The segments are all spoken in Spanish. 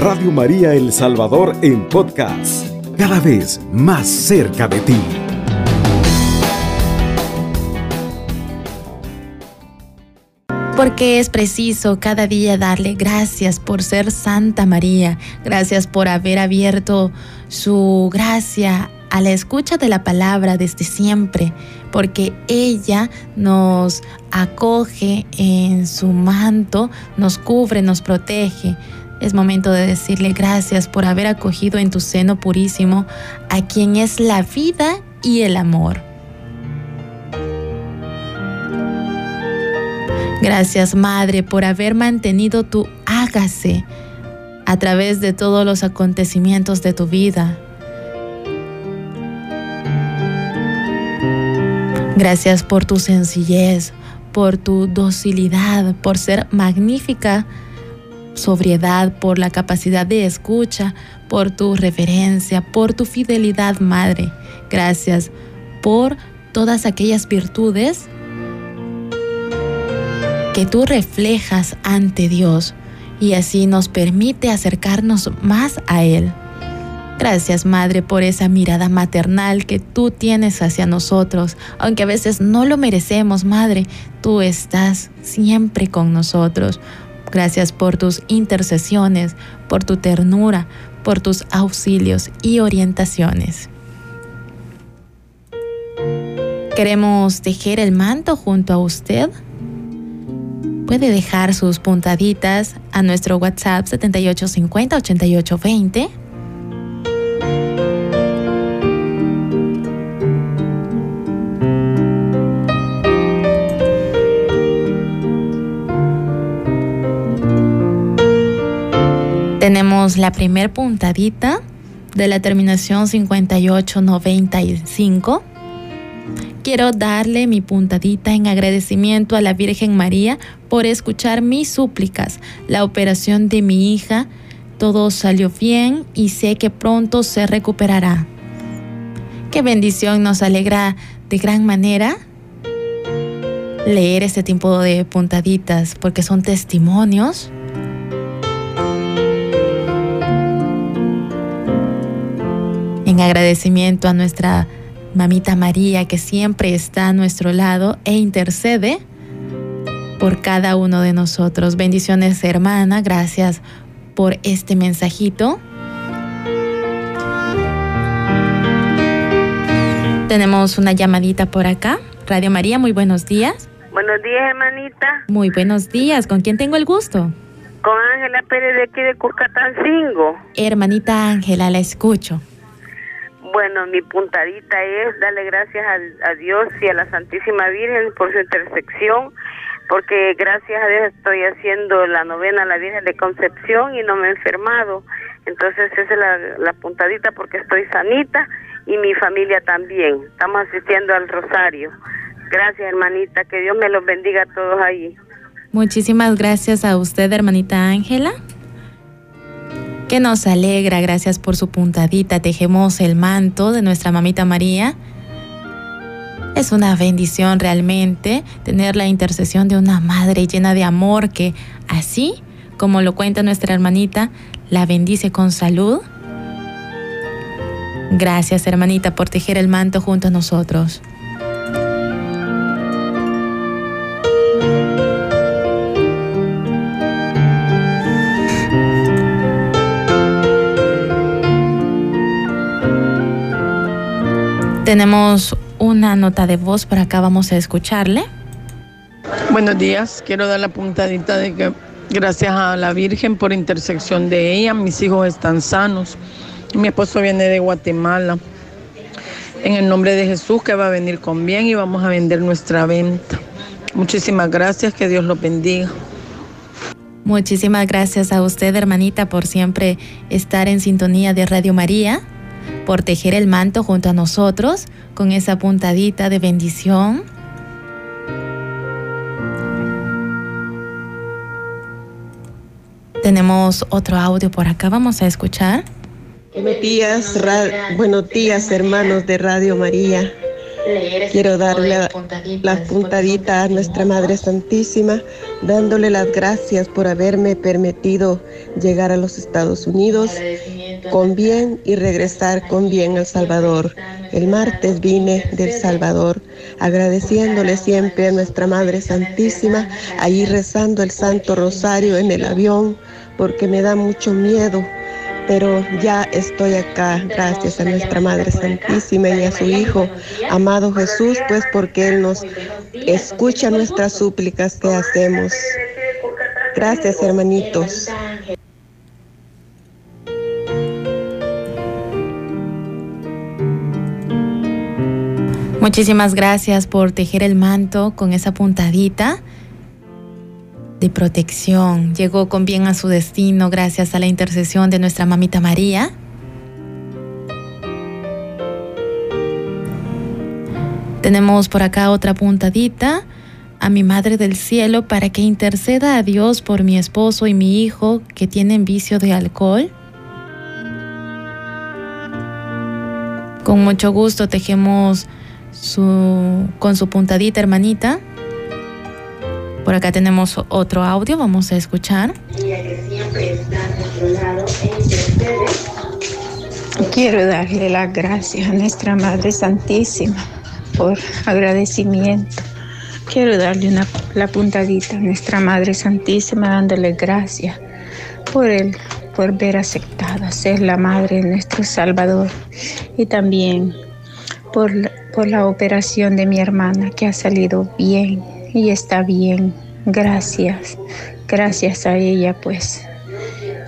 Radio María El Salvador en podcast, cada vez más cerca de ti. Porque es preciso cada día darle gracias por ser Santa María, gracias por haber abierto su gracia a la escucha de la palabra desde siempre, porque ella nos acoge en su manto, nos cubre, nos protege. Es momento de decirle gracias por haber acogido en tu seno purísimo a quien es la vida y el amor. Gracias Madre por haber mantenido tu hágase a través de todos los acontecimientos de tu vida. Gracias por tu sencillez, por tu docilidad, por ser magnífica sobriedad, por la capacidad de escucha, por tu reverencia, por tu fidelidad, Madre. Gracias por todas aquellas virtudes que tú reflejas ante Dios y así nos permite acercarnos más a Él. Gracias, Madre, por esa mirada maternal que tú tienes hacia nosotros. Aunque a veces no lo merecemos, Madre, tú estás siempre con nosotros. Gracias por tus intercesiones, por tu ternura, por tus auxilios y orientaciones. Queremos tejer el manto junto a usted. Puede dejar sus puntaditas a nuestro WhatsApp 7850 La primer puntadita de la terminación 5895. Quiero darle mi puntadita en agradecimiento a la Virgen María por escuchar mis súplicas, la operación de mi hija. Todo salió bien y sé que pronto se recuperará. Qué bendición nos alegra de gran manera leer este tipo de puntaditas porque son testimonios en agradecimiento a nuestra mamita María que siempre está a nuestro lado e intercede por cada uno de nosotros. Bendiciones hermana, gracias por este mensajito. Tenemos una llamadita por acá. Radio María, muy buenos días. Buenos días, hermanita. Muy buenos días. ¿Con quién tengo el gusto? Con Ángela Pérez de aquí de Curcatancingo. Hermanita Ángela, la escucho. Bueno, mi puntadita es darle gracias a, Dios y a la Santísima Virgen por su intersección, porque gracias a Dios estoy haciendo la novena a la Virgen de Concepción y no me he enfermado. Entonces esa es la, la puntadita porque estoy sanita y mi familia también. Estamos asistiendo al rosario. Gracias, hermanita. Que Dios me los bendiga a todos ahí. Muchísimas gracias a usted, hermanita Ángela que nos alegra. Gracias por su puntadita. Tejemos el manto de nuestra mamita María. Es una bendición realmente tener la intercesión de una madre llena de amor que así, como lo cuenta nuestra hermanita, la bendice con salud. Gracias hermanita por tejer el manto junto a nosotros. Tenemos una nota de voz por acá, vamos a escucharle. Buenos días, quiero dar la puntadita de que gracias a la Virgen por intersección de ella, mis hijos están sanos. Mi esposo viene de Guatemala. En el nombre de Jesús que va a venir con bien y vamos a vender nuestra venta. Muchísimas gracias, que Dios los bendiga. Muchísimas gracias a usted, hermanita, por siempre estar en sintonía de Radio María por tejer el manto junto a nosotros con esa puntadita de bendición. Tenemos otro audio por acá, vamos a escuchar. Buenos días, hermanos de Radio María. Quiero darle las puntaditas a nuestra Madre Santísima, dándole las gracias por haberme permitido llegar a los Estados Unidos con bien y regresar con bien al Salvador. El martes vine del Salvador, agradeciéndole siempre a nuestra Madre Santísima, ahí rezando el Santo Rosario en el avión, porque me da mucho miedo pero ya estoy acá gracias a nuestra Madre Santísima y a su Hijo, amado Jesús, pues porque Él nos escucha nuestras súplicas que hacemos. Gracias, hermanitos. Muchísimas gracias por tejer el manto con esa puntadita de protección. Llegó con bien a su destino gracias a la intercesión de nuestra mamita María. Tenemos por acá otra puntadita a mi Madre del Cielo para que interceda a Dios por mi esposo y mi hijo que tienen vicio de alcohol. Con mucho gusto tejemos su, con su puntadita hermanita. Por acá tenemos otro audio, vamos a escuchar. Quiero darle las gracias a nuestra Madre Santísima por agradecimiento. Quiero darle una, la puntadita a nuestra Madre Santísima dándole gracias por el por ver aceptada ser la Madre de nuestro Salvador y también por, por la operación de mi hermana que ha salido bien y está bien. Gracias. Gracias a ella, pues.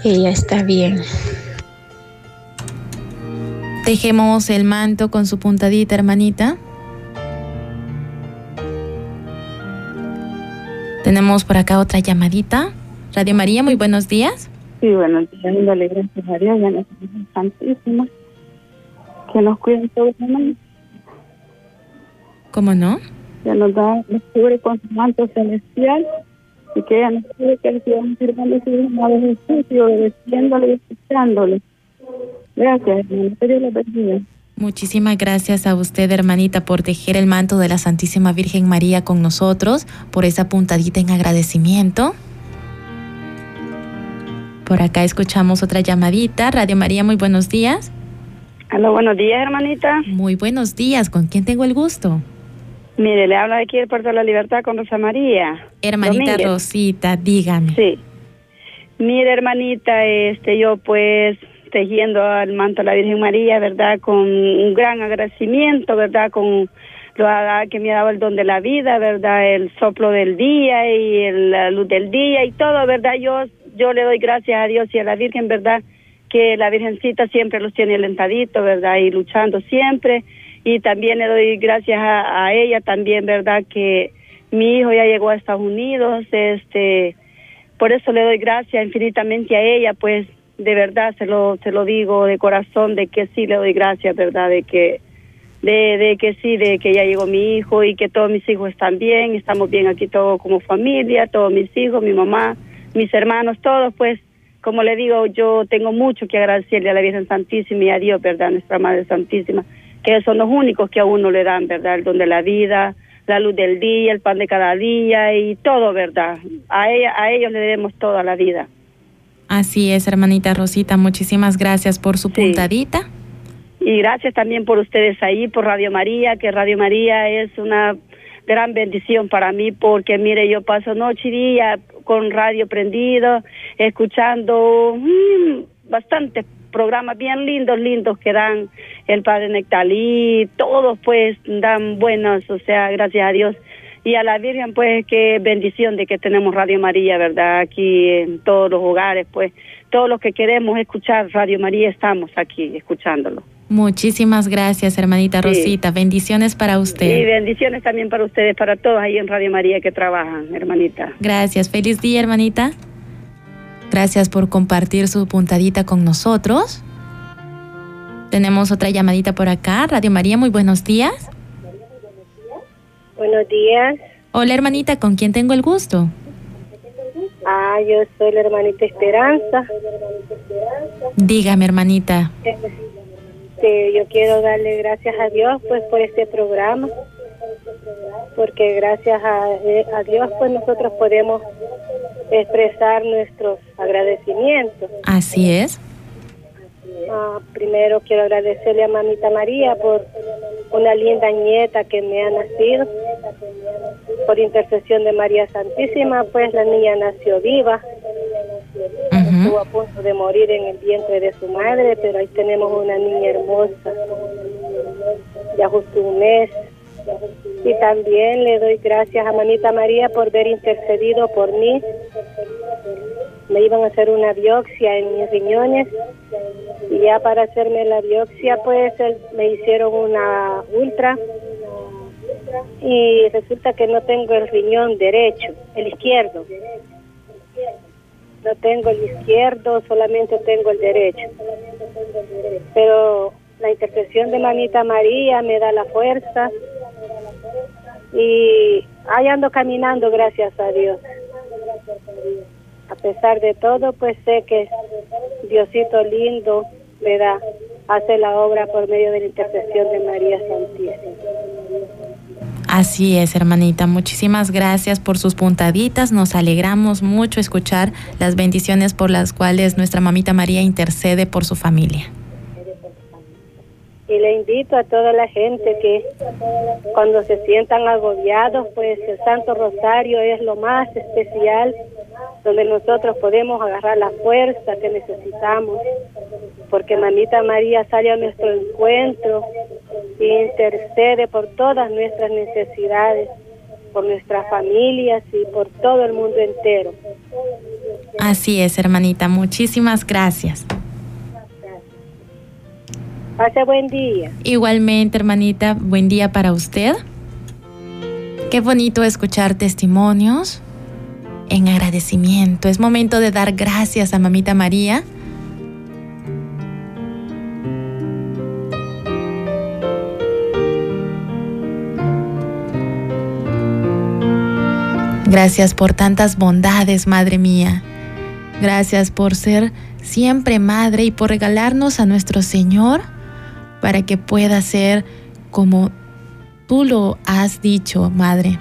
Ella está bien. Tejemos el manto con su puntadita, hermanita. Tenemos por acá otra llamadita. Radio María, muy buenos días. Sí, buenos días. Dale gracias a Dios y a nuestra Santísima. Que nos cuiden todos los ¿Cómo no? que nos da, nos cubre con su manto celestial y que ella nos cubre que sigamos sirviendo su mismo y obedeciéndole y escuchándole. Gracias, hermano. Que Dios le bendiga. Muchísimas gracias a usted, hermanita, por tejer el manto de la Santísima Virgen María con nosotros, por esa puntadita en agradecimiento. Por acá escuchamos otra llamadita. Radio María, muy buenos días. Hola, buenos días, hermanita. Muy buenos días. ¿Con quién tengo el gusto? Mire, le habla aquí el Puerto de la Libertad con Rosa María. Hermanita Domínguez. Rosita, dígame. Sí. Mire, hermanita, este, yo pues tejiendo al manto de la Virgen María, ¿verdad? Con un gran agradecimiento, ¿verdad? Con lo que me ha dado el don de la vida, ¿verdad? El soplo del día y el- la luz del día y todo, ¿verdad? Yo, yo le doy gracias a Dios y a la Virgen, ¿verdad? Que la Virgencita siempre los tiene alentaditos, ¿verdad? Y luchando siempre. Y también le doy gracias a, ella también, ¿verdad? Que mi hijo ya llegó a Estados Unidos, este, por eso le doy gracias infinitamente a ella, pues de verdad se lo, se lo digo de corazón, de que sí le doy gracias, ¿verdad? De que, de, de que sí, de que ya llegó mi hijo y que todos mis hijos están bien, estamos bien aquí todos como familia, todos mis hijos, mi mamá, mis hermanos, todos, pues, como le digo, yo tengo mucho que agradecerle a la Virgen Santísima y a Dios, ¿verdad? Nuestra Madre Santísima, que son los únicos que a uno le dan, ¿verdad? El don de la vida, la luz del día, el pan de cada día y todo, ¿verdad? A, ella, a ellos le debemos toda la vida. Así es, hermanita Rosita. Muchísimas gracias por su puntadita. Y gracias también por ustedes ahí, por Radio María, que Radio María es una gran bendición para mí, porque mire, yo paso noche y día con radio prendido, escuchando mm, bastantes programas bien lindos, lindos que dan el Padre Nectalí, todos pues dan buenos, o sea, gracias a Dios. Y a la Virgen, pues, qué bendición de que tenemos Radio María, ¿verdad? Aquí en todos los hogares, pues, todos los que queremos escuchar Radio María estamos aquí escuchándolo. Muchísimas gracias, hermanita Sí. Rosita. Bendiciones para Y usted. bendiciones también para ustedes, para todos ahí en Radio María que trabajan, hermanita. Gracias. Feliz día, hermanita. Gracias por compartir su puntadita con nosotros. Tenemos otra llamadita por acá. Radio María, muy buenos días. Buenos días. Hola, hermanita, ¿con quién tengo el gusto? Ah, yo soy la hermanita Esperanza. Dígame, hermanita. este, yo quiero darle gracias a Dios pues por este programa, porque gracias a, a Dios pues nosotros podemos expresar nuestros agradecimientos. Así es. Ah, primero quiero agradecerle a mamita María por una linda nieta que me ha nacido. Por intercesión de María Santísima, pues la niña nació viva. Estuvo a punto de morir en el vientre de su madre, pero ahí tenemos una niña hermosa, ya justo un mes. Y también le doy gracias a Mamita María por haber intercedido por mí. Me iban a hacer una biopsia en mis riñones y ya para hacerme la biopsia pues me hicieron una ultra y resulta que no tengo el riñón derecho, el izquierdo. No tengo el izquierdo, solamente tengo el derecho. Pero la intercesión de Mamita María me da la fuerza y ahí ando caminando, gracias a Dios. A pesar de todo, pues sé que Diosito lindo me da, hace la obra por medio de la intercesión de María Santísima. Así es, hermanita. Muchísimas gracias por sus puntaditas. Nos alegramos mucho escuchar las bendiciones por las cuales nuestra mamita María intercede por su familia. Y le invito a toda la gente que cuando se sientan agobiados, pues el Santo Rosario es lo más especial, donde nosotros podemos agarrar la fuerza que necesitamos, porque Mamita María sale a nuestro encuentro e intercede por todas nuestras necesidades, por nuestras familias y por todo el mundo entero. Así es, hermanita. Muchísimas gracias. Pase buen día. Igualmente, hermanita, buen día para usted. Qué bonito escuchar testimonios en agradecimiento. Es momento de dar gracias a Mamita María. Gracias por tantas bondades, Madre mía. Gracias por ser siempre Madre y por regalarnos a nuestro Señor para que pueda ser como tú lo has dicho, Madre.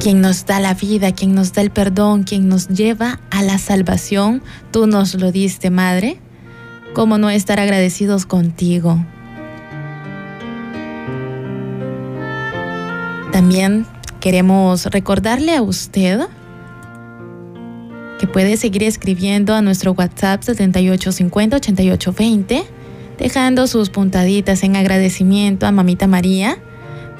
Quien nos da la vida, quien nos da el perdón, quien nos lleva a la salvación, tú nos lo diste, Madre. ¿Cómo no estar agradecidos contigo? También queremos recordarle a usted que puede seguir escribiendo a nuestro WhatsApp 7850-8820, dejando sus puntaditas en agradecimiento a Mamita María.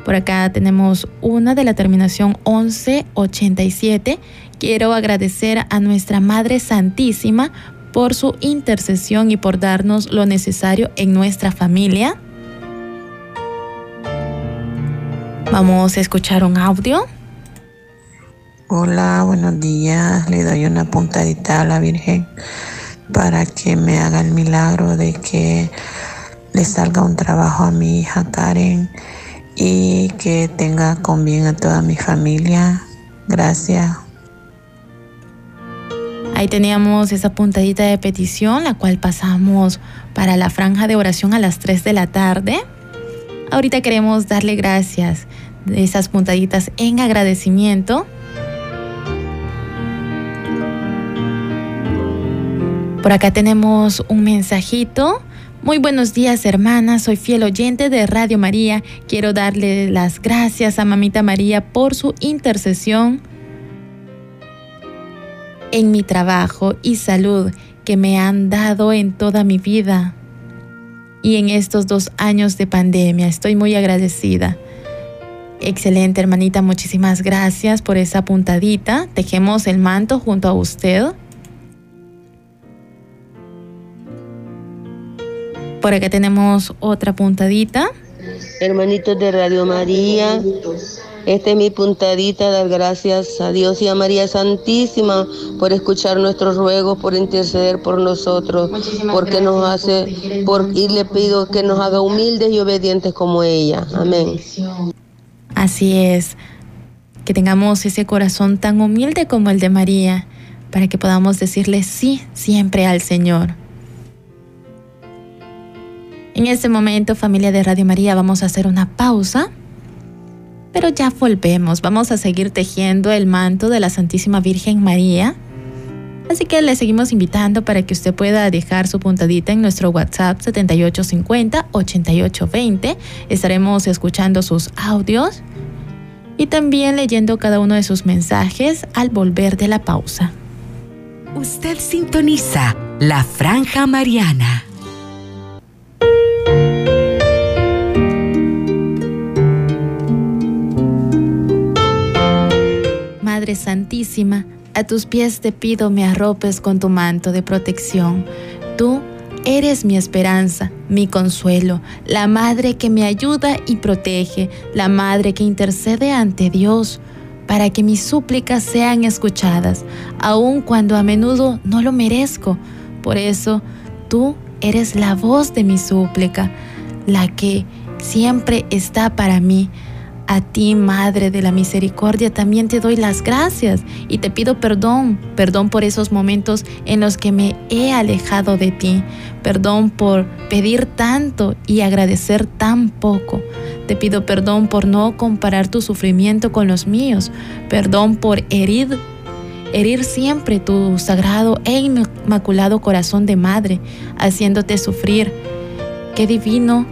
Por acá tenemos una de la terminación 1187. Quiero agradecer a nuestra Madre Santísima por su intercesión y por darnos lo necesario en nuestra familia. Vamos a escuchar un audio. Hola, buenos días. Le doy una puntadita a la Virgen para que me haga el milagro de que le salga un trabajo a mi hija Karen y que tenga con bien a toda mi familia. Gracias. Ahí teníamos esa puntadita de petición, la cual pasamos para la franja de oración a las 3 de la tarde. Ahorita queremos darle gracias de esas puntaditas en agradecimiento Por acá tenemos un mensajito. Muy buenos días, hermanas. Soy fiel oyente de Radio María. Quiero darle las gracias a Mamita María por su intercesión en mi trabajo y salud que me han dado en toda mi vida y en estos dos años de pandemia. Estoy muy agradecida. Excelente, hermanita. Muchísimas gracias por esa puntadita. Tejemos el manto junto a usted. Por acá tenemos otra puntadita. Hermanitos de Radio María, esta es mi puntadita, dar gracias a Dios y a María Santísima por escuchar nuestros ruegos, por interceder por nosotros, porque nos hace, por, y le pido que nos haga humildes y obedientes como ella. Amén. Así es, que tengamos ese corazón tan humilde como el de María, para que podamos decirle sí siempre al Señor. En este momento, familia de Radio María, vamos a hacer una pausa, pero ya volvemos. Vamos a seguir tejiendo el manto de la Santísima Virgen María. Así que le seguimos invitando para que usted pueda dejar su puntadita en nuestro WhatsApp 7850-8820. Estaremos escuchando sus audios y también leyendo cada uno de sus mensajes al volver de la pausa. Usted sintoniza la franja mariana. Madre Santísima, a tus pies te pido me arropes con tu manto de protección. Tú eres mi esperanza, mi consuelo, la madre que me ayuda y protege, la madre que intercede ante Dios para que mis súplicas sean escuchadas, aun cuando a menudo no lo merezco. Por eso, tú eres la voz de mi súplica, la que siempre está para mí. A ti, Madre de la Misericordia, también te doy las gracias y te pido perdón, perdón por esos momentos en los que me he alejado de ti, perdón por pedir tanto y agradecer tan poco. Te pido perdón por no comparar tu sufrimiento con los míos, perdón por herir herir siempre tu sagrado e inmaculado corazón de madre, haciéndote sufrir. Qué divino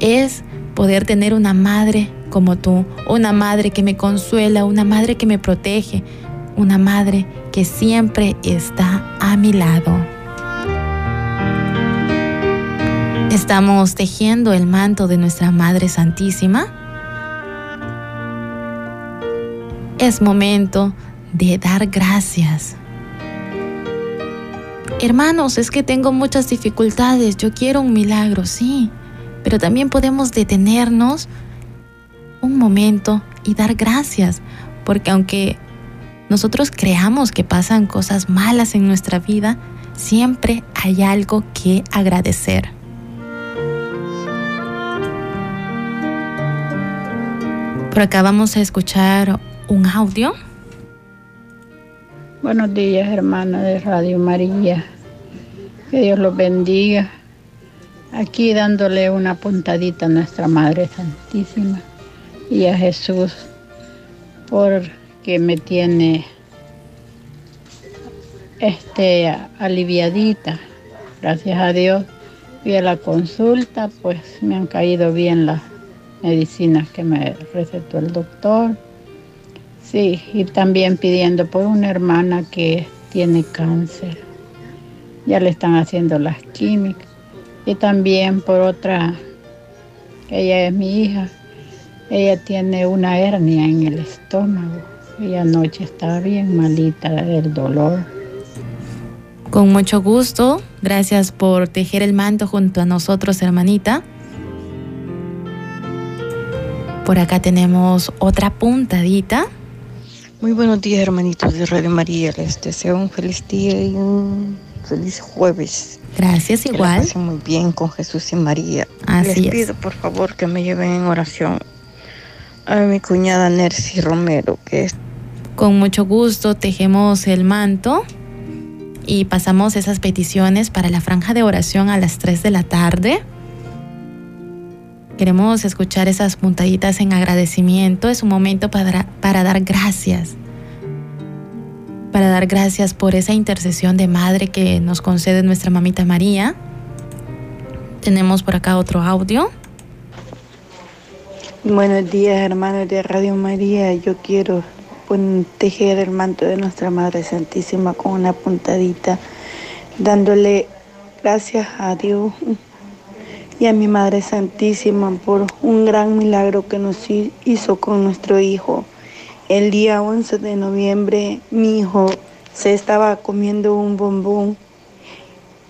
es poder tener una madre como tú, una madre que me consuela, una madre que me protege, una madre que siempre está a mi lado. Estamos tejiendo el manto de nuestra Madre Santísima. Es momento de dar gracias. Hermanos, es que tengo muchas dificultades, yo quiero un milagro, sí, pero también podemos detenernos un momento y dar gracias, porque aunque nosotros creamos que pasan cosas malas en nuestra vida, siempre hay algo que agradecer. Por acá vamos a escuchar un audio. Buenos días, hermana de Radio María. Que Dios los bendiga. Aquí dándole una puntadita a nuestra Madre Santísima y a Jesús porque me tiene este aliviadita. Gracias a Dios. Fui a la consulta, pues me han caído bien las medicinas que me recetó el doctor. Sí, y también pidiendo por una hermana que tiene cáncer. Ya le están haciendo las químicas. Y también por otra, ella es mi hija, ella tiene una hernia en el estómago y anoche estaba bien malita del dolor. Con mucho gusto, gracias por tejer el manto junto a nosotros, hermanita. Por acá tenemos otra puntadita. Muy buenos días, hermanitos de Radio María. Les deseo un feliz día y un feliz jueves. Gracias, igual. Que muy bien con Jesús y María. Así Les pido, por favor, que me lleven en oración a mi cuñada Nercy Romero, que es... Con mucho gusto tejemos el manto y pasamos esas peticiones para la franja de oración a las 3 de la tarde. Queremos escuchar esas puntaditas en agradecimiento. Es un momento para, para dar gracias. Para dar gracias por esa intercesión de madre que nos concede nuestra mamita María. Tenemos por acá otro audio. Buenos días, hermanos de Radio María. Yo quiero tejer el manto de nuestra Madre Santísima con una puntadita, dándole gracias a Dios y a mi Madre Santísima por un gran milagro que nos hizo con nuestro hijo. El día 11 de noviembre mi hijo se estaba comiendo un bombón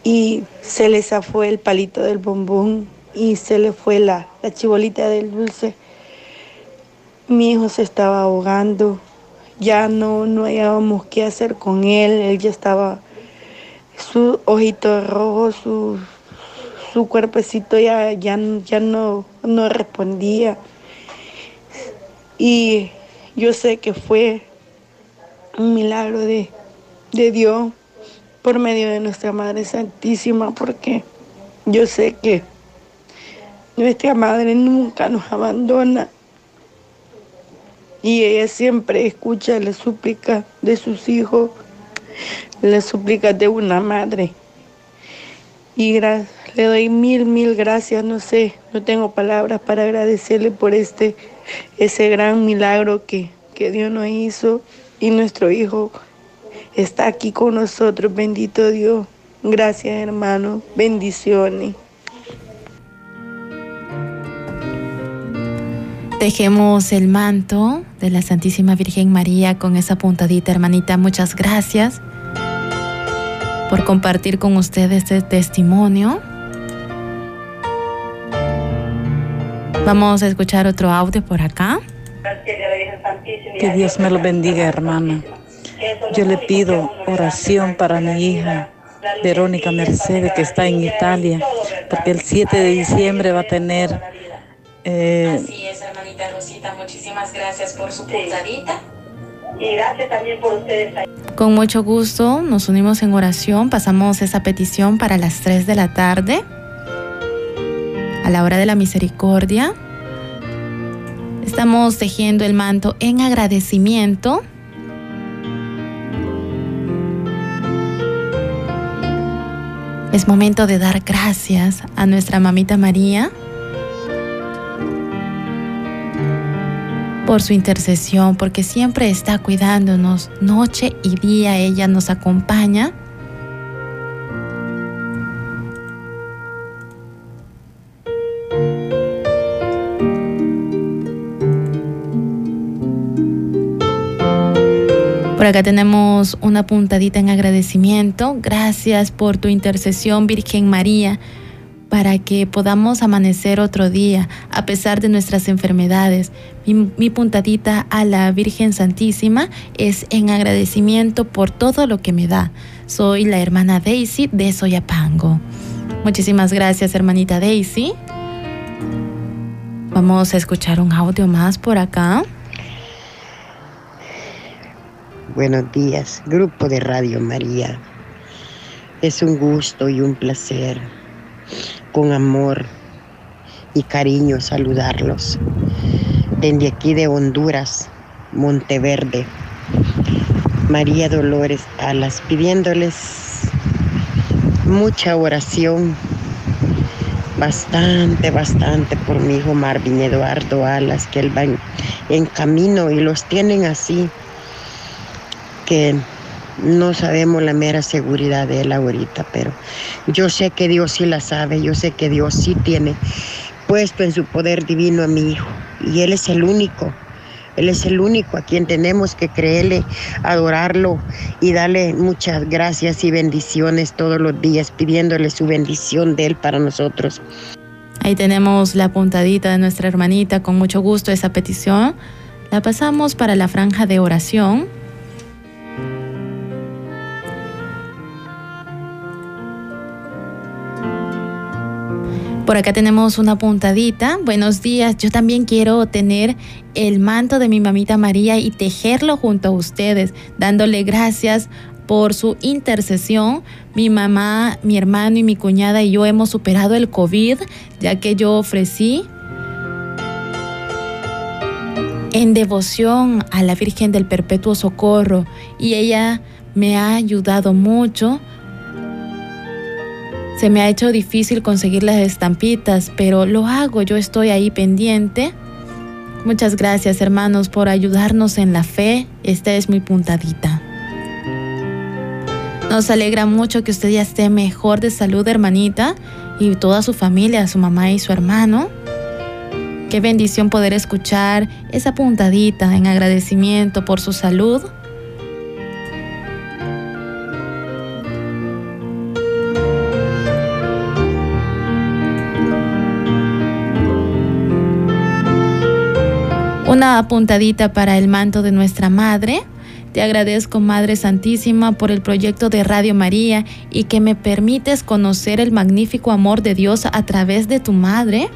y se le zafó el palito del bombón y se le fue la, la chibolita del dulce. Mi hijo se estaba ahogando, ya no, no hallábamos qué hacer con él, él ya estaba, su ojito rojo, su, su cuerpecito ya, ya, ya no, no respondía. Y yo sé que fue un milagro de, de Dios por medio de nuestra Madre Santísima, porque yo sé que Nuestra madre nunca nos abandona y ella siempre escucha las súplicas de sus hijos, las súplicas de una madre. Y le doy mil, mil gracias, no sé, no tengo palabras para agradecerle por este, ese gran milagro que, que Dios nos hizo y nuestro hijo está aquí con nosotros, bendito Dios. Gracias hermano, bendiciones. Dejemos el manto de la Santísima Virgen María con esa puntadita, hermanita. Muchas gracias por compartir con ustedes este testimonio. Vamos a escuchar otro audio por acá. Que Dios me lo bendiga, hermana. Yo le pido oración para mi hija, Verónica Mercedes, que está en Italia, porque el 7 de diciembre va a tener eh, Así es, hermanita Rosita, muchísimas gracias por su puntadita. Y gracias también por ustedes. Con mucho gusto nos unimos en oración, pasamos esa petición para las 3 de la tarde, a la hora de la misericordia. Estamos tejiendo el manto en agradecimiento. Es momento de dar gracias a nuestra mamita María por su intercesión, porque siempre está cuidándonos noche y día. Ella nos acompaña. Por acá tenemos una puntadita en agradecimiento. Gracias por tu intercesión, Virgen María para que podamos amanecer otro día a pesar de nuestras enfermedades. Mi, puntadita a la Virgen Santísima es en agradecimiento por todo lo que me da. Soy la hermana Daisy de Soyapango. Muchísimas gracias, hermanita Daisy. Vamos a escuchar un audio más por acá. Buenos días, grupo de Radio María. Es un gusto y un placer con amor y cariño saludarlos. Desde aquí de Honduras, Monteverde, María Dolores Alas, pidiéndoles mucha oración, bastante, bastante por mi hijo Marvin Eduardo Alas, que él va en camino y los tienen así, que no sabemos la mera seguridad de él ahorita, pero yo sé que Dios sí la sabe, yo sé que Dios sí tiene puesto en su poder divino a mi hijo y Él es el único. Él es el único a quien tenemos que creerle, adorarlo y darle muchas gracias y bendiciones todos los días, pidiéndole su bendición de Él para nosotros. Ahí tenemos la puntadita de nuestra hermanita, con mucho gusto esa petición. La pasamos para la franja de oración. Por acá tenemos una puntadita. Buenos días. Yo también quiero tener el manto de mi mamita María y tejerlo junto a ustedes, dándole gracias por su intercesión. Mi mamá, mi hermano y mi cuñada y yo hemos superado el COVID, ya que yo ofrecí en devoción a la Virgen del Perpetuo Socorro y ella me ha ayudado mucho se me ha hecho difícil conseguir las estampitas, pero lo hago, yo estoy ahí pendiente. Muchas gracias hermanos por ayudarnos en la fe. Esta es muy puntadita. Nos alegra mucho que usted ya esté mejor de salud, hermanita, y toda su familia, su mamá y su hermano. Qué bendición poder escuchar esa puntadita en agradecimiento por su salud. Una apuntadita para el manto de nuestra Madre. Te agradezco, Madre Santísima, por el proyecto de Radio María y que me permites conocer el magnífico amor de Dios a través de tu Madre.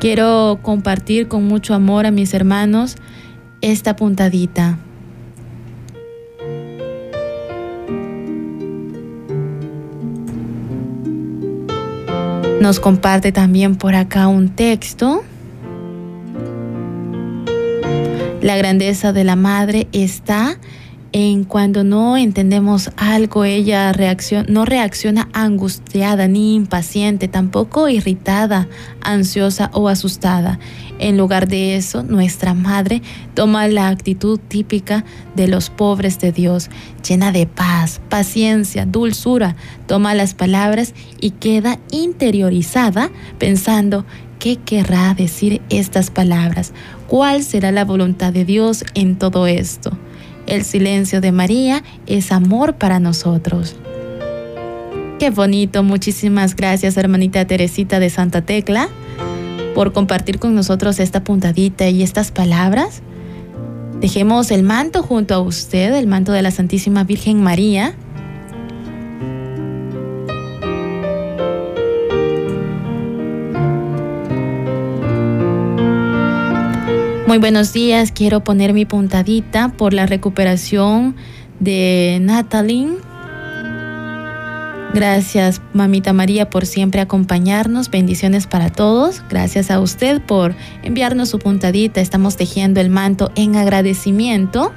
Quiero compartir con mucho amor a mis hermanos esta puntadita. Nos comparte también por acá un texto. La grandeza de la madre está en cuando no entendemos algo, ella no reacciona angustiada ni impaciente, tampoco irritada, ansiosa o asustada. En lugar de eso, nuestra madre toma la actitud típica de los pobres de Dios, llena de paz, paciencia, dulzura, toma las palabras y queda interiorizada pensando, ¿qué querrá decir estas palabras? ¿Cuál será la voluntad de Dios en todo esto? El silencio de María es amor para nosotros. Qué bonito, muchísimas gracias hermanita Teresita de Santa Tecla por compartir con nosotros esta puntadita y estas palabras. Dejemos el manto junto a usted, el manto de la Santísima Virgen María Muy buenos días, quiero poner mi puntadita por la recuperación de Natalie. Gracias, mamita María, por siempre acompañarnos. Bendiciones para todos. Gracias a usted por enviarnos su puntadita. Estamos tejiendo el manto en agradecimiento.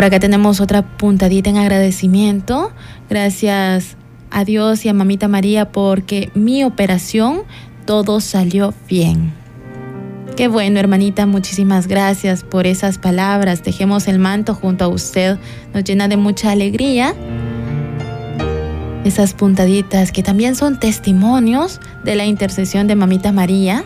Por acá tenemos otra puntadita en agradecimiento. Gracias a Dios y a Mamita María porque mi operación todo salió bien. Qué bueno, hermanita, muchísimas gracias por esas palabras. Dejemos el manto junto a usted. Nos llena de mucha alegría. Esas puntaditas que también son testimonios de la intercesión de Mamita María.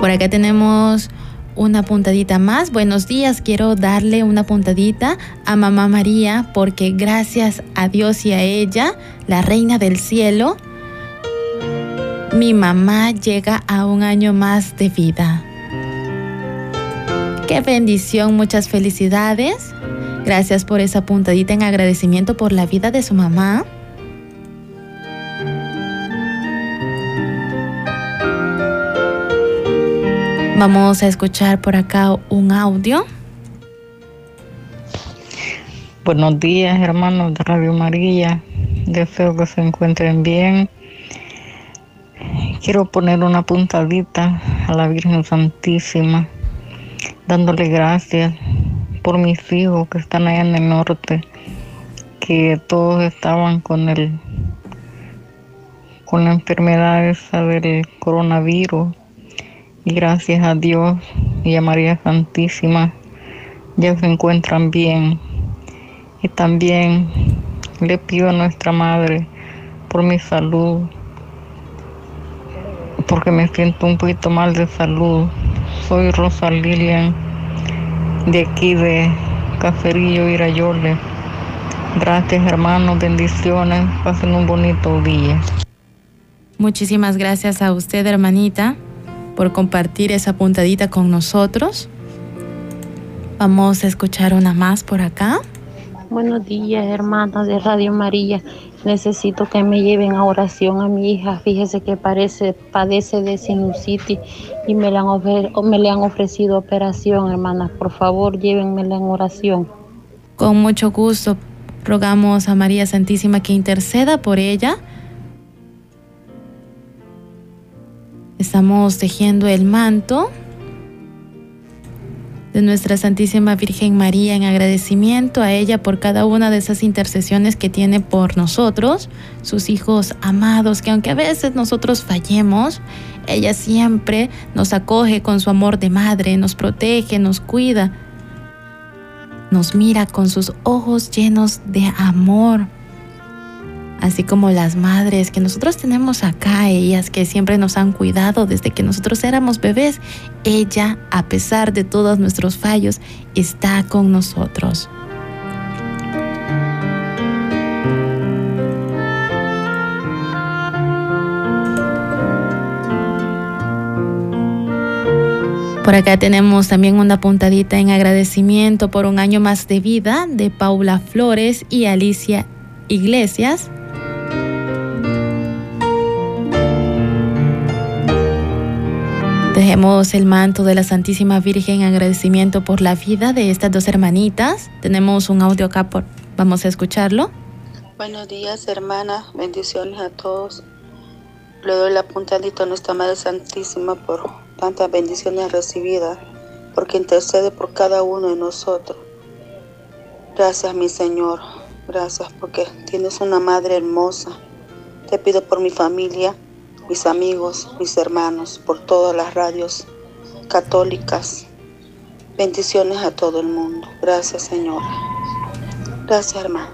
Por acá tenemos una puntadita más. Buenos días, quiero darle una puntadita a Mamá María porque gracias a Dios y a ella, la Reina del Cielo, mi mamá llega a un año más de vida. Qué bendición, muchas felicidades. Gracias por esa puntadita en agradecimiento por la vida de su mamá. Vamos a escuchar por acá un audio. Buenos días, hermanos de Radio María. Deseo que se encuentren bien. Quiero poner una puntadita a la Virgen Santísima, dándole gracias por mis hijos que están allá en el norte, que todos estaban con el con la enfermedad esa del coronavirus gracias a Dios y a María Santísima ya se encuentran bien. Y también le pido a nuestra Madre por mi salud, porque me siento un poquito mal de salud. Soy Rosa Lilian, de aquí de Cacerillo, Irayole. Gracias hermanos, bendiciones, pasen un bonito día. Muchísimas gracias a usted, hermanita por compartir esa puntadita con nosotros. Vamos a escuchar una más por acá. Buenos días, hermanas de Radio María. Necesito que me lleven a oración a mi hija. Fíjese que parece, padece de sinusitis y me le, han me le han ofrecido operación, hermanas. Por favor, llévenmela en oración. Con mucho gusto, rogamos a María Santísima que interceda por ella Estamos tejiendo el manto de nuestra Santísima Virgen María en agradecimiento a ella por cada una de esas intercesiones que tiene por nosotros, sus hijos amados, que aunque a veces nosotros fallemos, ella siempre nos acoge con su amor de madre, nos protege, nos cuida, nos mira con sus ojos llenos de amor así como las madres que nosotros tenemos acá, ellas que siempre nos han cuidado desde que nosotros éramos bebés, ella, a pesar de todos nuestros fallos, está con nosotros. Por acá tenemos también una puntadita en agradecimiento por un año más de vida de Paula Flores y Alicia Iglesias. Dejemos el manto de la Santísima Virgen en agradecimiento por la vida de estas dos hermanitas. Tenemos un audio acá, por, vamos a escucharlo. Buenos días, hermana. Bendiciones a todos. Le doy la puntadita a nuestra Madre Santísima por tantas bendiciones recibidas, porque intercede por cada uno de nosotros. Gracias, mi Señor. Gracias porque tienes una madre hermosa. Te pido por mi familia, mis amigos, mis hermanos, por todas las radios católicas. Bendiciones a todo el mundo. Gracias, Señor. Gracias, hermano.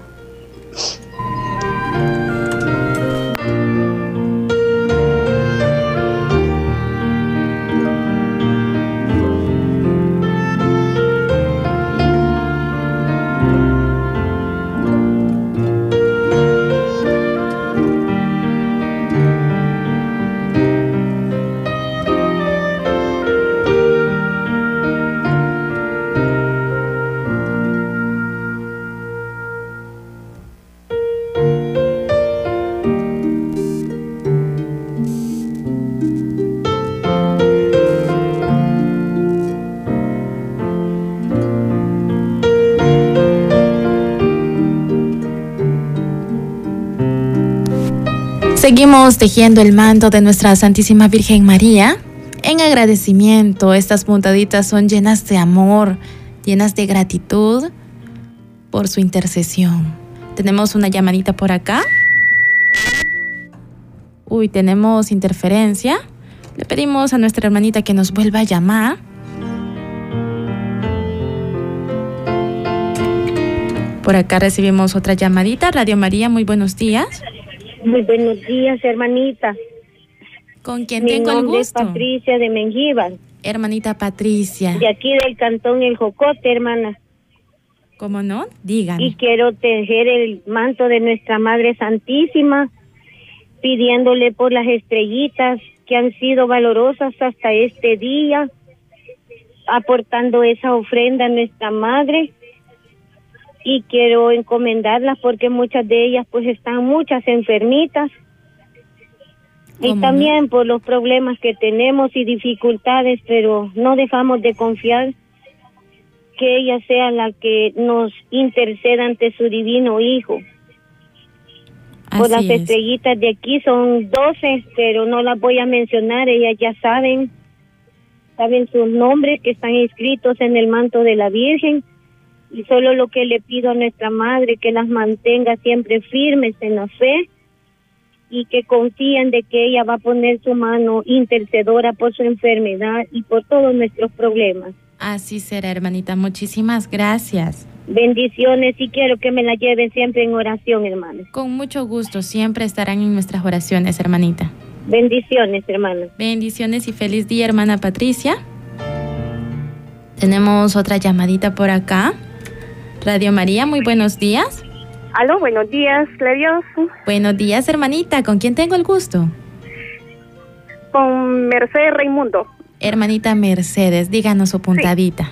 Seguimos tejiendo el manto de nuestra Santísima Virgen María. En agradecimiento, estas puntaditas son llenas de amor, llenas de gratitud por su intercesión. Tenemos una llamadita por acá. Uy, tenemos interferencia. Le pedimos a nuestra hermanita que nos vuelva a llamar. Por acá recibimos otra llamadita. Radio María, muy buenos días. Muy buenos días, hermanita. ¿Con quién tengo el gusto? Es Patricia de Mengíbar. Hermanita Patricia. De aquí del cantón El Jocote, hermana. ¿Cómo no? Díganme. Y quiero tejer el manto de nuestra Madre Santísima, pidiéndole por las estrellitas que han sido valorosas hasta este día, aportando esa ofrenda a nuestra Madre y quiero encomendarlas porque muchas de ellas pues están muchas enfermitas. Y también por los problemas que tenemos y dificultades, pero no dejamos de confiar que ella sea la que nos interceda ante su divino Hijo. por las estrellitas de aquí son doce, pero no las voy a mencionar, ellas ya saben, saben sus nombres que están inscritos en el manto de la Virgen y solo lo que le pido a nuestra madre que las mantenga siempre firmes en la fe y que confíen de que ella va a poner su mano intercedora por su enfermedad y por todos nuestros problemas. Así será, hermanita. Muchísimas gracias. Bendiciones y quiero que me la lleven siempre en oración, hermana. Con mucho gusto, siempre estarán en nuestras oraciones, hermanita. Bendiciones, hermana. Bendiciones y feliz día, hermana Patricia. Tenemos otra llamadita por acá. Radio María, muy buenos días. Aló, buenos días, Dios. Buenos días, hermanita. ¿Con quién tengo el gusto? Con Mercedes Raimundo. Hermanita Mercedes, díganos su puntadita.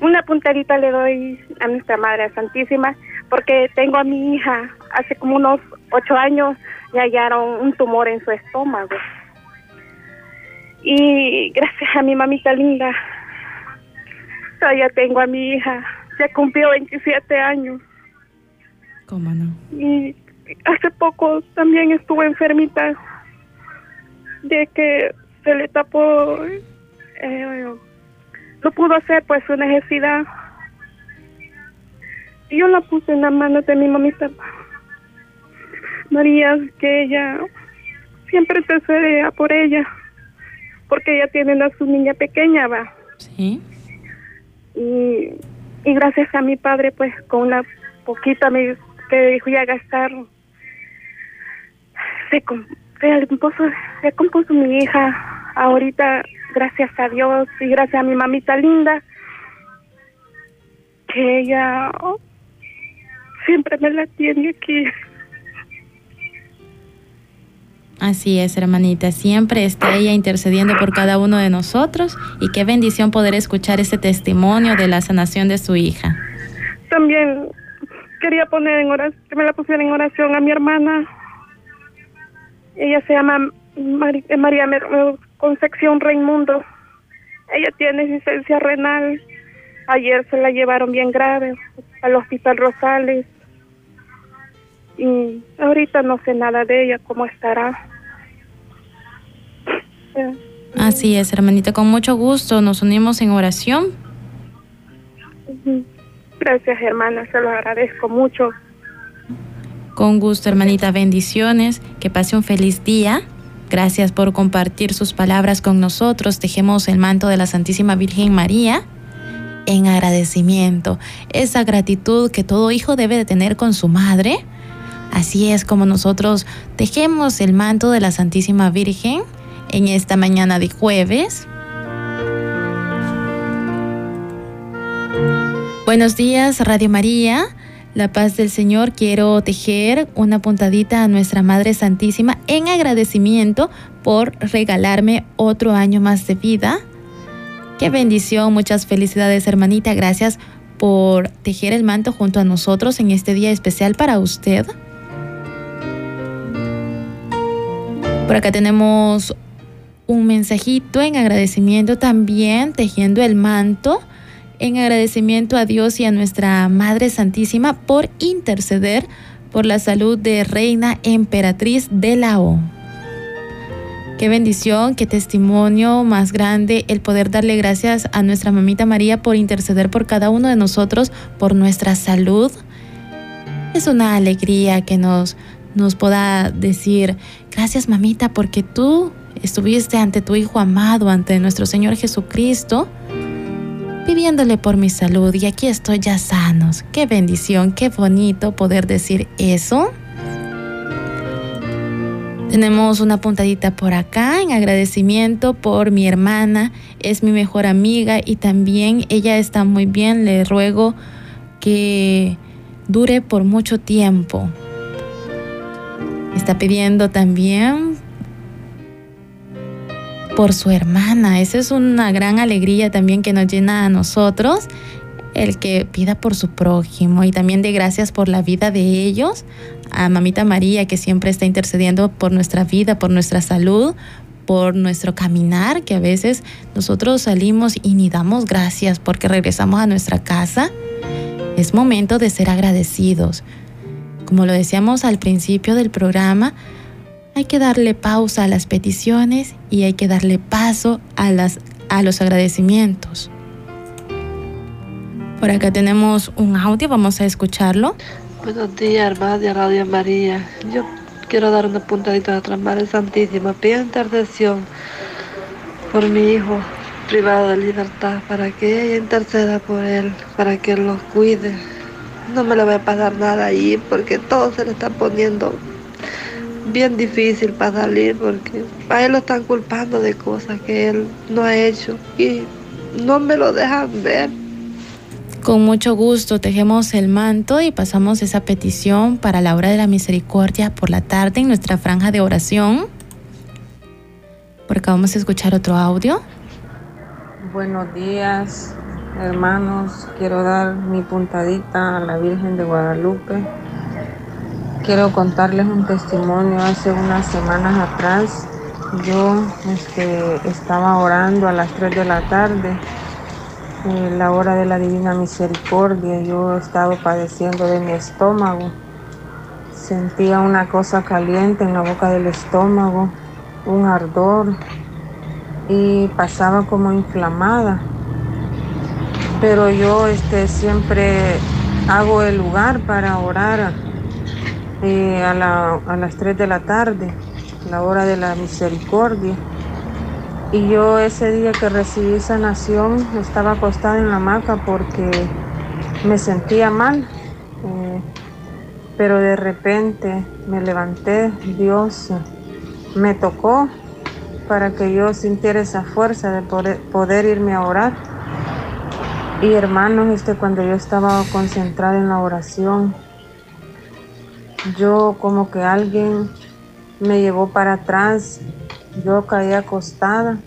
Una puntadita le doy a nuestra Madre Santísima porque tengo a mi hija, hace como unos ocho años le hallaron un tumor en su estómago. Y gracias a mi mamita linda, todavía tengo a mi hija ya cumplió 27 años. ¿Cómo no? Y hace poco también estuve enfermita de que se le tapó, eh, no pudo hacer pues su necesidad. Y yo la puse en las manos de mi mamita María, que ella siempre intercede por ella, porque ella tiene a su niña pequeña, va. Sí. Y y gracias a mi padre pues con una poquita me que dijo ya gastar se, compuso se compuso mi hija. Ahorita gracias a Dios y gracias a mi mamita linda que ella siempre me la tiene aquí Así es, hermanita. Siempre está ella intercediendo por cada uno de nosotros y qué bendición poder escuchar ese testimonio de la sanación de su hija. También quería poner en oración, que me la pusiera en oración a mi hermana. Ella se llama eh, María, Concepción Raimundo. Ella tiene licencia renal. Ayer se la llevaron bien grave al Hospital Rosales. Y ahorita no sé nada de ella, cómo estará. Así es, hermanita, con mucho gusto nos unimos en oración. Gracias, hermana, se lo agradezco mucho. Con gusto, hermanita, bendiciones, que pase un feliz día. Gracias por compartir sus palabras con nosotros. Tejemos el manto de la Santísima Virgen María en agradecimiento. Esa gratitud que todo hijo debe de tener con su madre. Así es como nosotros tejemos el manto de la Santísima Virgen en esta mañana de jueves. Buenos días, Radio María. La paz del Señor, quiero tejer una puntadita a nuestra Madre Santísima en agradecimiento por regalarme otro año más de vida. Qué bendición, muchas felicidades hermanita, gracias por tejer el manto junto a nosotros en este día especial para usted. Por acá tenemos un mensajito en agradecimiento también, tejiendo el manto en agradecimiento a Dios y a nuestra Madre Santísima por interceder por la salud de Reina Emperatriz de la O. Qué bendición, qué testimonio más grande el poder darle gracias a nuestra mamita María por interceder por cada uno de nosotros, por nuestra salud. Es una alegría que nos, nos pueda decir, gracias mamita, porque tú estuviste ante tu Hijo amado, ante nuestro Señor Jesucristo pidiéndole por mi salud y aquí estoy ya sanos. Qué bendición, qué bonito poder decir eso. Tenemos una puntadita por acá en agradecimiento por mi hermana, es mi mejor amiga y también ella está muy bien, le ruego que dure por mucho tiempo. Está pidiendo también por su hermana. Esa es una gran alegría también que nos llena a nosotros, el que pida por su prójimo y también de gracias por la vida de ellos, a Mamita María que siempre está intercediendo por nuestra vida, por nuestra salud, por nuestro caminar, que a veces nosotros salimos y ni damos gracias porque regresamos a nuestra casa. Es momento de ser agradecidos. Como lo decíamos al principio del programa, hay que darle pausa a las peticiones y hay que darle paso a, las, a los agradecimientos. Por acá tenemos un audio, vamos a escucharlo. Buenos días, hermana de Radio María. Yo quiero dar una puntadita a nuestra Madre Santísima. Pido intercesión por mi hijo privado de libertad para que ella interceda por él, para que lo cuide. No me le voy a pasar nada ahí porque todo se le está poniendo bien difícil para salir porque a él lo están culpando de cosas que él no ha hecho y no me lo dejan ver. Con mucho gusto tejemos el manto y pasamos esa petición para la hora de la misericordia por la tarde en nuestra franja de oración. Por acá vamos a escuchar otro audio. Buenos días, hermanos. Quiero dar mi puntadita a la Virgen de Guadalupe quiero contarles un testimonio. Hace unas semanas atrás yo este, estaba orando a las 3 de la tarde, en la hora de la Divina Misericordia. Yo estaba padeciendo de mi estómago. Sentía una cosa caliente en la boca del estómago, un ardor y pasaba como inflamada. Pero yo este, siempre hago el lugar para orar eh, a, las 3 de la tarde, la hora de la misericordia. Y yo ese día que recibí sanación estaba acostada en la hamaca porque me sentía mal. Eh, pero de repente me levanté, Dios me tocó para que yo sintiera esa fuerza de poder, poder irme a orar. Y hermanos, este, cuando yo estaba concentrada en la oración, yo como que alguien me llevó para atrás, yo caí acostada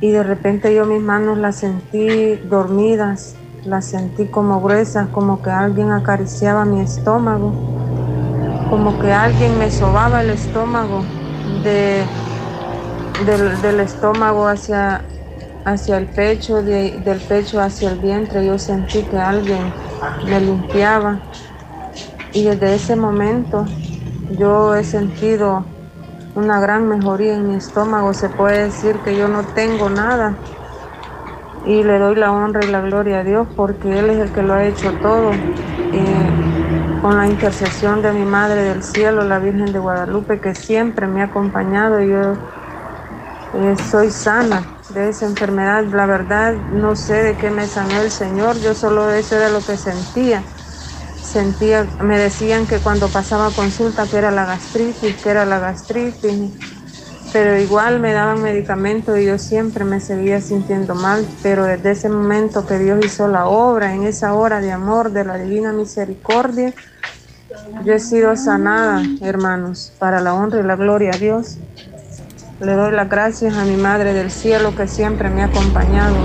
y de repente yo mis manos las sentí dormidas, las sentí como gruesas, como que alguien acariciaba mi estómago, como que alguien me sobaba el estómago de, del, estómago hacia, hacia el pecho, del pecho hacia el vientre, yo sentí que alguien me limpiaba. Y desde ese momento yo he sentido una gran mejoría en mi estómago. Se puede decir que yo no tengo nada. Y le doy la honra y la gloria a Dios porque Él es el que lo ha hecho todo. con la intercesión de mi Madre del Cielo, la Virgen de Guadalupe, que siempre me ha acompañado. Yo eh, soy sana de esa enfermedad. La verdad, no sé de qué me sanó el Señor. Yo solo eso era lo que sentía sentía, me decían que cuando pasaba consulta que era la gastritis, que era la gastritis, pero igual me daban medicamentos y yo siempre me seguía sintiendo mal, pero desde ese momento que Dios hizo la obra, en esa hora de amor, de la divina misericordia, yo he sido sanada, hermanos, para la honra y la gloria a Dios. Le doy las gracias a mi Madre del Cielo que siempre me ha acompañado.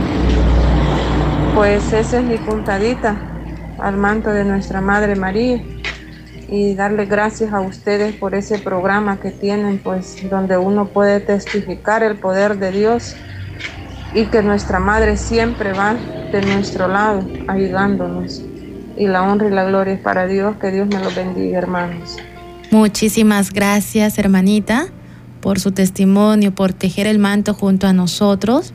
Pues esa es mi puntadita al manto de nuestra Madre María y darle gracias a ustedes por ese programa que tienen, pues donde uno puede testificar el poder de Dios y que nuestra Madre siempre va de nuestro lado ayudándonos. Y la honra y la gloria es para Dios, que Dios me lo bendiga, hermanos. Muchísimas gracias, hermanita, por su testimonio, por tejer el manto junto a nosotros.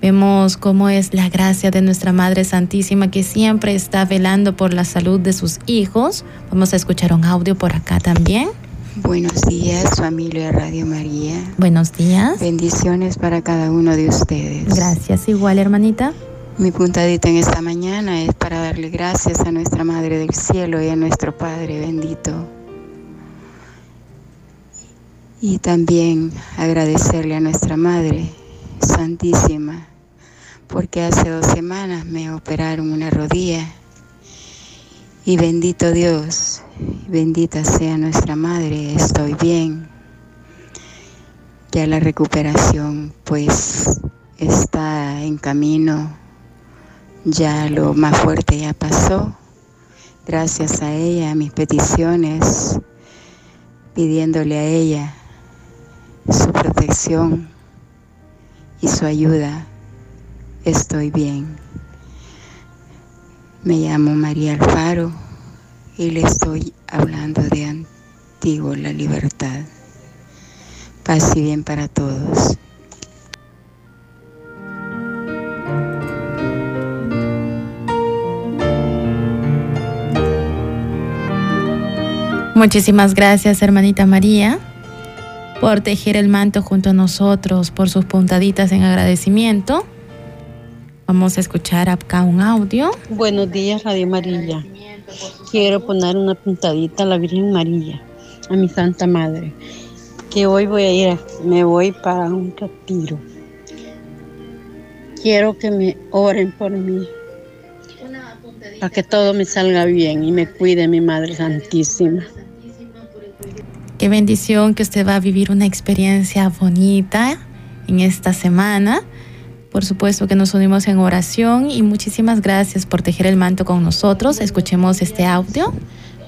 Vemos cómo es la gracia de nuestra Madre Santísima que siempre está velando por la salud de sus hijos. Vamos a escuchar un audio por acá también. Buenos días, familia Radio María. Buenos días. Bendiciones para cada uno de ustedes. Gracias, igual hermanita. Mi puntadita en esta mañana es para darle gracias a nuestra Madre del Cielo y a nuestro Padre bendito. Y también agradecerle a nuestra Madre Santísima, porque hace dos semanas me operaron una rodilla y bendito Dios, bendita sea nuestra Madre, estoy bien. Ya la recuperación pues está en camino, ya lo más fuerte ya pasó. Gracias a ella, a mis peticiones, pidiéndole a ella su protección y su ayuda estoy bien. Me llamo María Alfaro y le estoy hablando de Antiguo la Libertad. Paz y bien para todos. Muchísimas gracias, hermanita María por tejer el manto junto a nosotros, por sus puntaditas en agradecimiento. Vamos a escuchar acá un audio. Buenos días, Radio María. Quiero poner una puntadita a la Virgen María, a mi Santa Madre, que hoy voy a ir, me voy para un retiro. Quiero que me oren por mí, para que todo me salga bien y me cuide mi Madre Santísima. Qué bendición que usted va a vivir una experiencia bonita en esta semana. Por supuesto que nos unimos en oración y muchísimas gracias por tejer el manto con nosotros. Escuchemos este audio.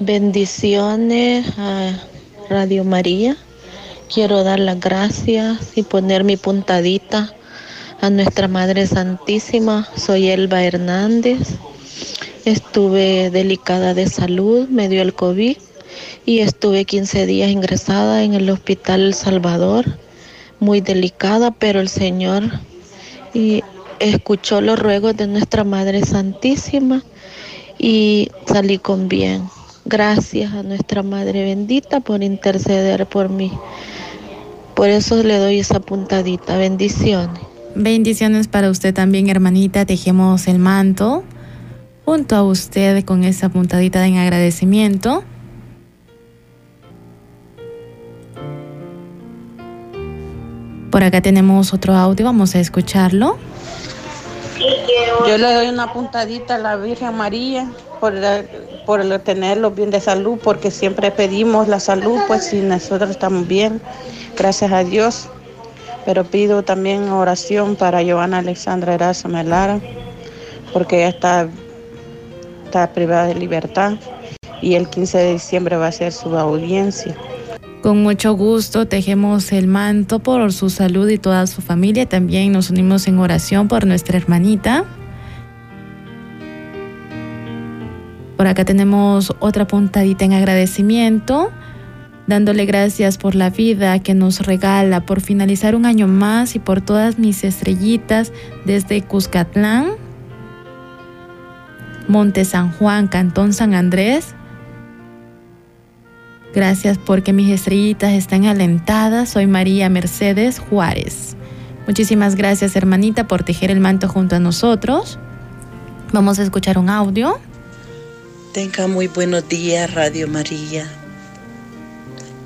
Bendiciones a Radio María. Quiero dar las gracias y poner mi puntadita a nuestra Madre Santísima. Soy Elba Hernández. Estuve delicada de salud, me dio el COVID y estuve 15 días ingresada en el Hospital El Salvador, muy delicada, pero el Señor y escuchó los ruegos de nuestra Madre Santísima y salí con bien. Gracias a nuestra Madre bendita por interceder por mí. Por eso le doy esa puntadita. Bendiciones. Bendiciones para usted también, hermanita. Tejemos el manto junto a usted con esa puntadita en agradecimiento. Por acá tenemos otro audio, vamos a escucharlo. Yo le doy una puntadita a la Virgen María por, por tenerlo bien de salud, porque siempre pedimos la salud, pues si nosotros estamos bien, gracias a Dios. Pero pido también oración para Giovanna Alexandra Erazo Melara, porque ella está, está privada de libertad y el 15 de diciembre va a ser su audiencia. Con mucho gusto tejemos el manto por su salud y toda su familia. También nos unimos en oración por nuestra hermanita. Por acá tenemos otra puntadita en agradecimiento, dándole gracias por la vida que nos regala, por finalizar un año más y por todas mis estrellitas desde Cuscatlán, Monte San Juan, Cantón San Andrés. Gracias porque mis estrellitas están alentadas. Soy María Mercedes Juárez. Muchísimas gracias hermanita por tejer el manto junto a nosotros. Vamos a escuchar un audio. Tenga muy buenos días, Radio María.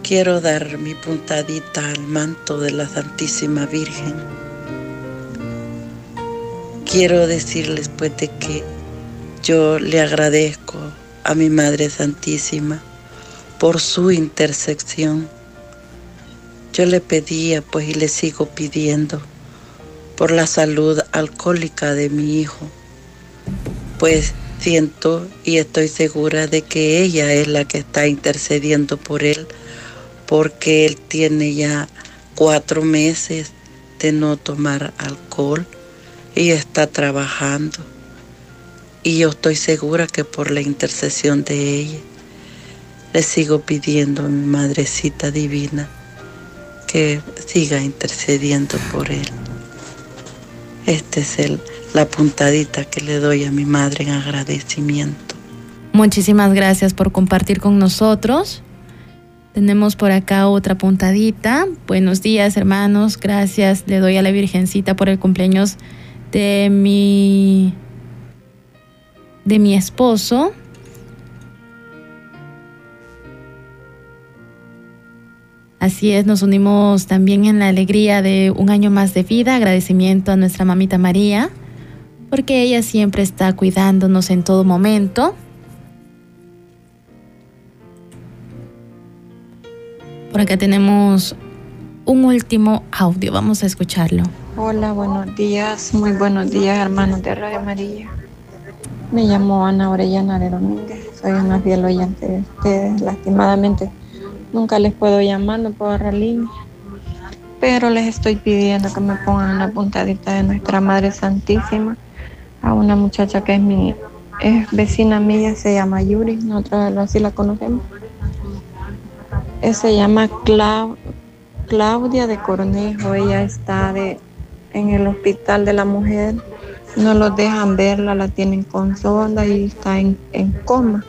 Quiero dar mi puntadita al manto de la Santísima Virgen. Quiero decirles pues de que yo le agradezco a mi Madre Santísima por su intersección. Yo le pedía pues y le sigo pidiendo por la salud alcohólica de mi hijo, pues siento y estoy segura de que ella es la que está intercediendo por él, porque él tiene ya cuatro meses de no tomar alcohol y está trabajando. Y yo estoy segura que por la intercesión de ella, le sigo pidiendo a mi Madrecita Divina que siga intercediendo por él. Este es el la puntadita que le doy a mi madre en agradecimiento. Muchísimas gracias por compartir con nosotros. Tenemos por acá otra puntadita. Buenos días, hermanos. Gracias. Le doy a la Virgencita por el cumpleaños de mi de mi esposo. Así es, nos unimos también en la alegría de un año más de vida. Agradecimiento a nuestra mamita María porque ella siempre está cuidándonos en todo momento. Por acá tenemos un último audio, vamos a escucharlo. Hola, buenos días, muy buenos días hermanos de Radio María. Me llamo Ana Orellana de Domínguez, soy una fiel oyente de ustedes, lastimadamente nunca les puedo llamar, no puedo agarrar línea, pero les estoy pidiendo que me pongan la puntadita de nuestra Madre Santísima a una muchacha que es mi es vecina mía, se llama Yuri, nosotros así la conocemos. se llama Claudia de Cornejo, ella está de, en el hospital de la mujer, no los dejan verla, la tienen con sonda y está en, en coma.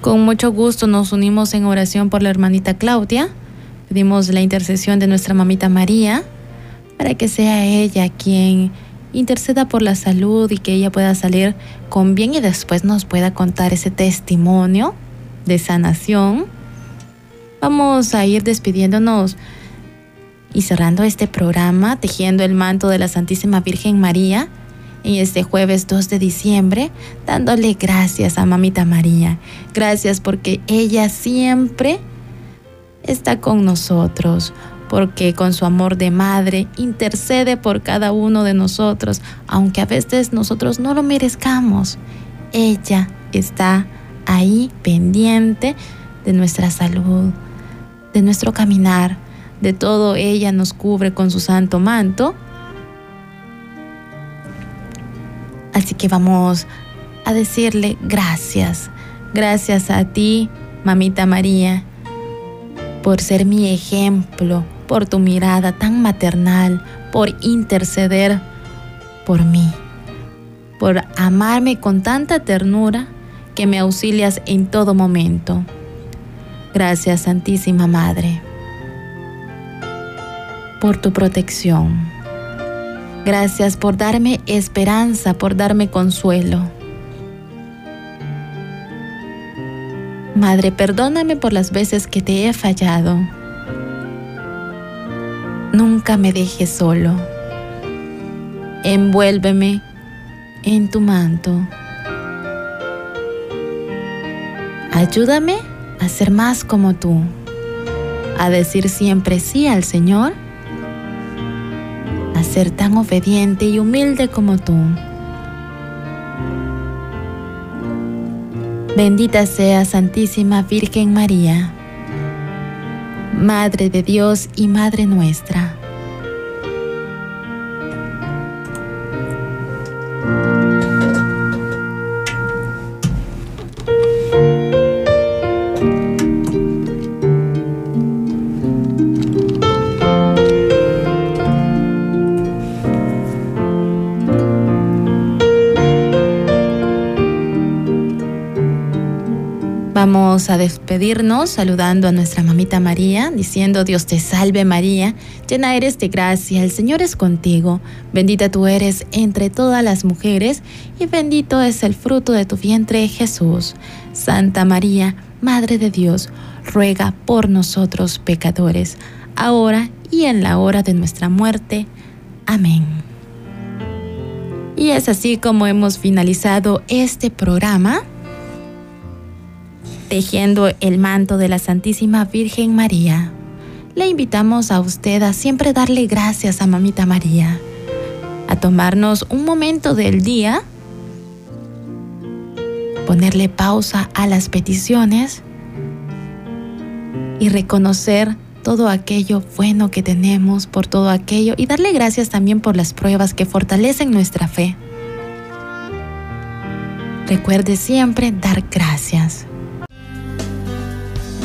Con mucho gusto nos unimos en oración por la hermanita Claudia, pedimos la intercesión de nuestra mamita María para que sea ella quien interceda por la salud y que ella pueda salir con bien y después nos pueda contar ese testimonio de sanación. Vamos a ir despidiéndonos y cerrando este programa, tejiendo el manto de la Santísima Virgen María en este jueves 2 de diciembre, dándole gracias a Mamita María. Gracias porque ella siempre está con nosotros, porque con su amor de madre intercede por cada uno de nosotros, aunque a veces nosotros no lo merezcamos. Ella está ahí pendiente de nuestra salud, de nuestro caminar, de todo ella nos cubre con su santo manto. Así que vamos a decirle gracias, gracias a ti, mamita María, por ser mi ejemplo, por tu mirada tan maternal, por interceder por mí, por amarme con tanta ternura que me auxilias en todo momento. Gracias Santísima Madre por tu protección. Gracias por darme esperanza, por darme consuelo. Madre, perdóname por las veces que te he fallado Nunca me dejes solo. Envuélveme en tu manto. Ayúdame a ser más como tú, a decir siempre sí al Señor, ser tan obediente y humilde como tú. Bendita sea Santísima Virgen María Madre de Dios y Madre nuestra. A despedirnos saludando a nuestra mamita María, diciendo Dios te salve María, llena eres de gracia, el Señor es contigo, bendita tú eres entre todas las mujeres y bendito es el fruto de tu vientre Jesús. Santa María, Madre de Dios, ruega por nosotros pecadores, ahora y en la hora de nuestra muerte. Amén. Y es así como hemos finalizado este programa tejiendo el manto de la Santísima Virgen María. Le invitamos a usted a siempre darle gracias a Mamita María, a tomarnos un momento del día, ponerle pausa a las peticiones y reconocer todo aquello bueno que tenemos, por todo aquello y darle gracias también por las pruebas que fortalecen nuestra fe. Recuerde siempre dar gracias.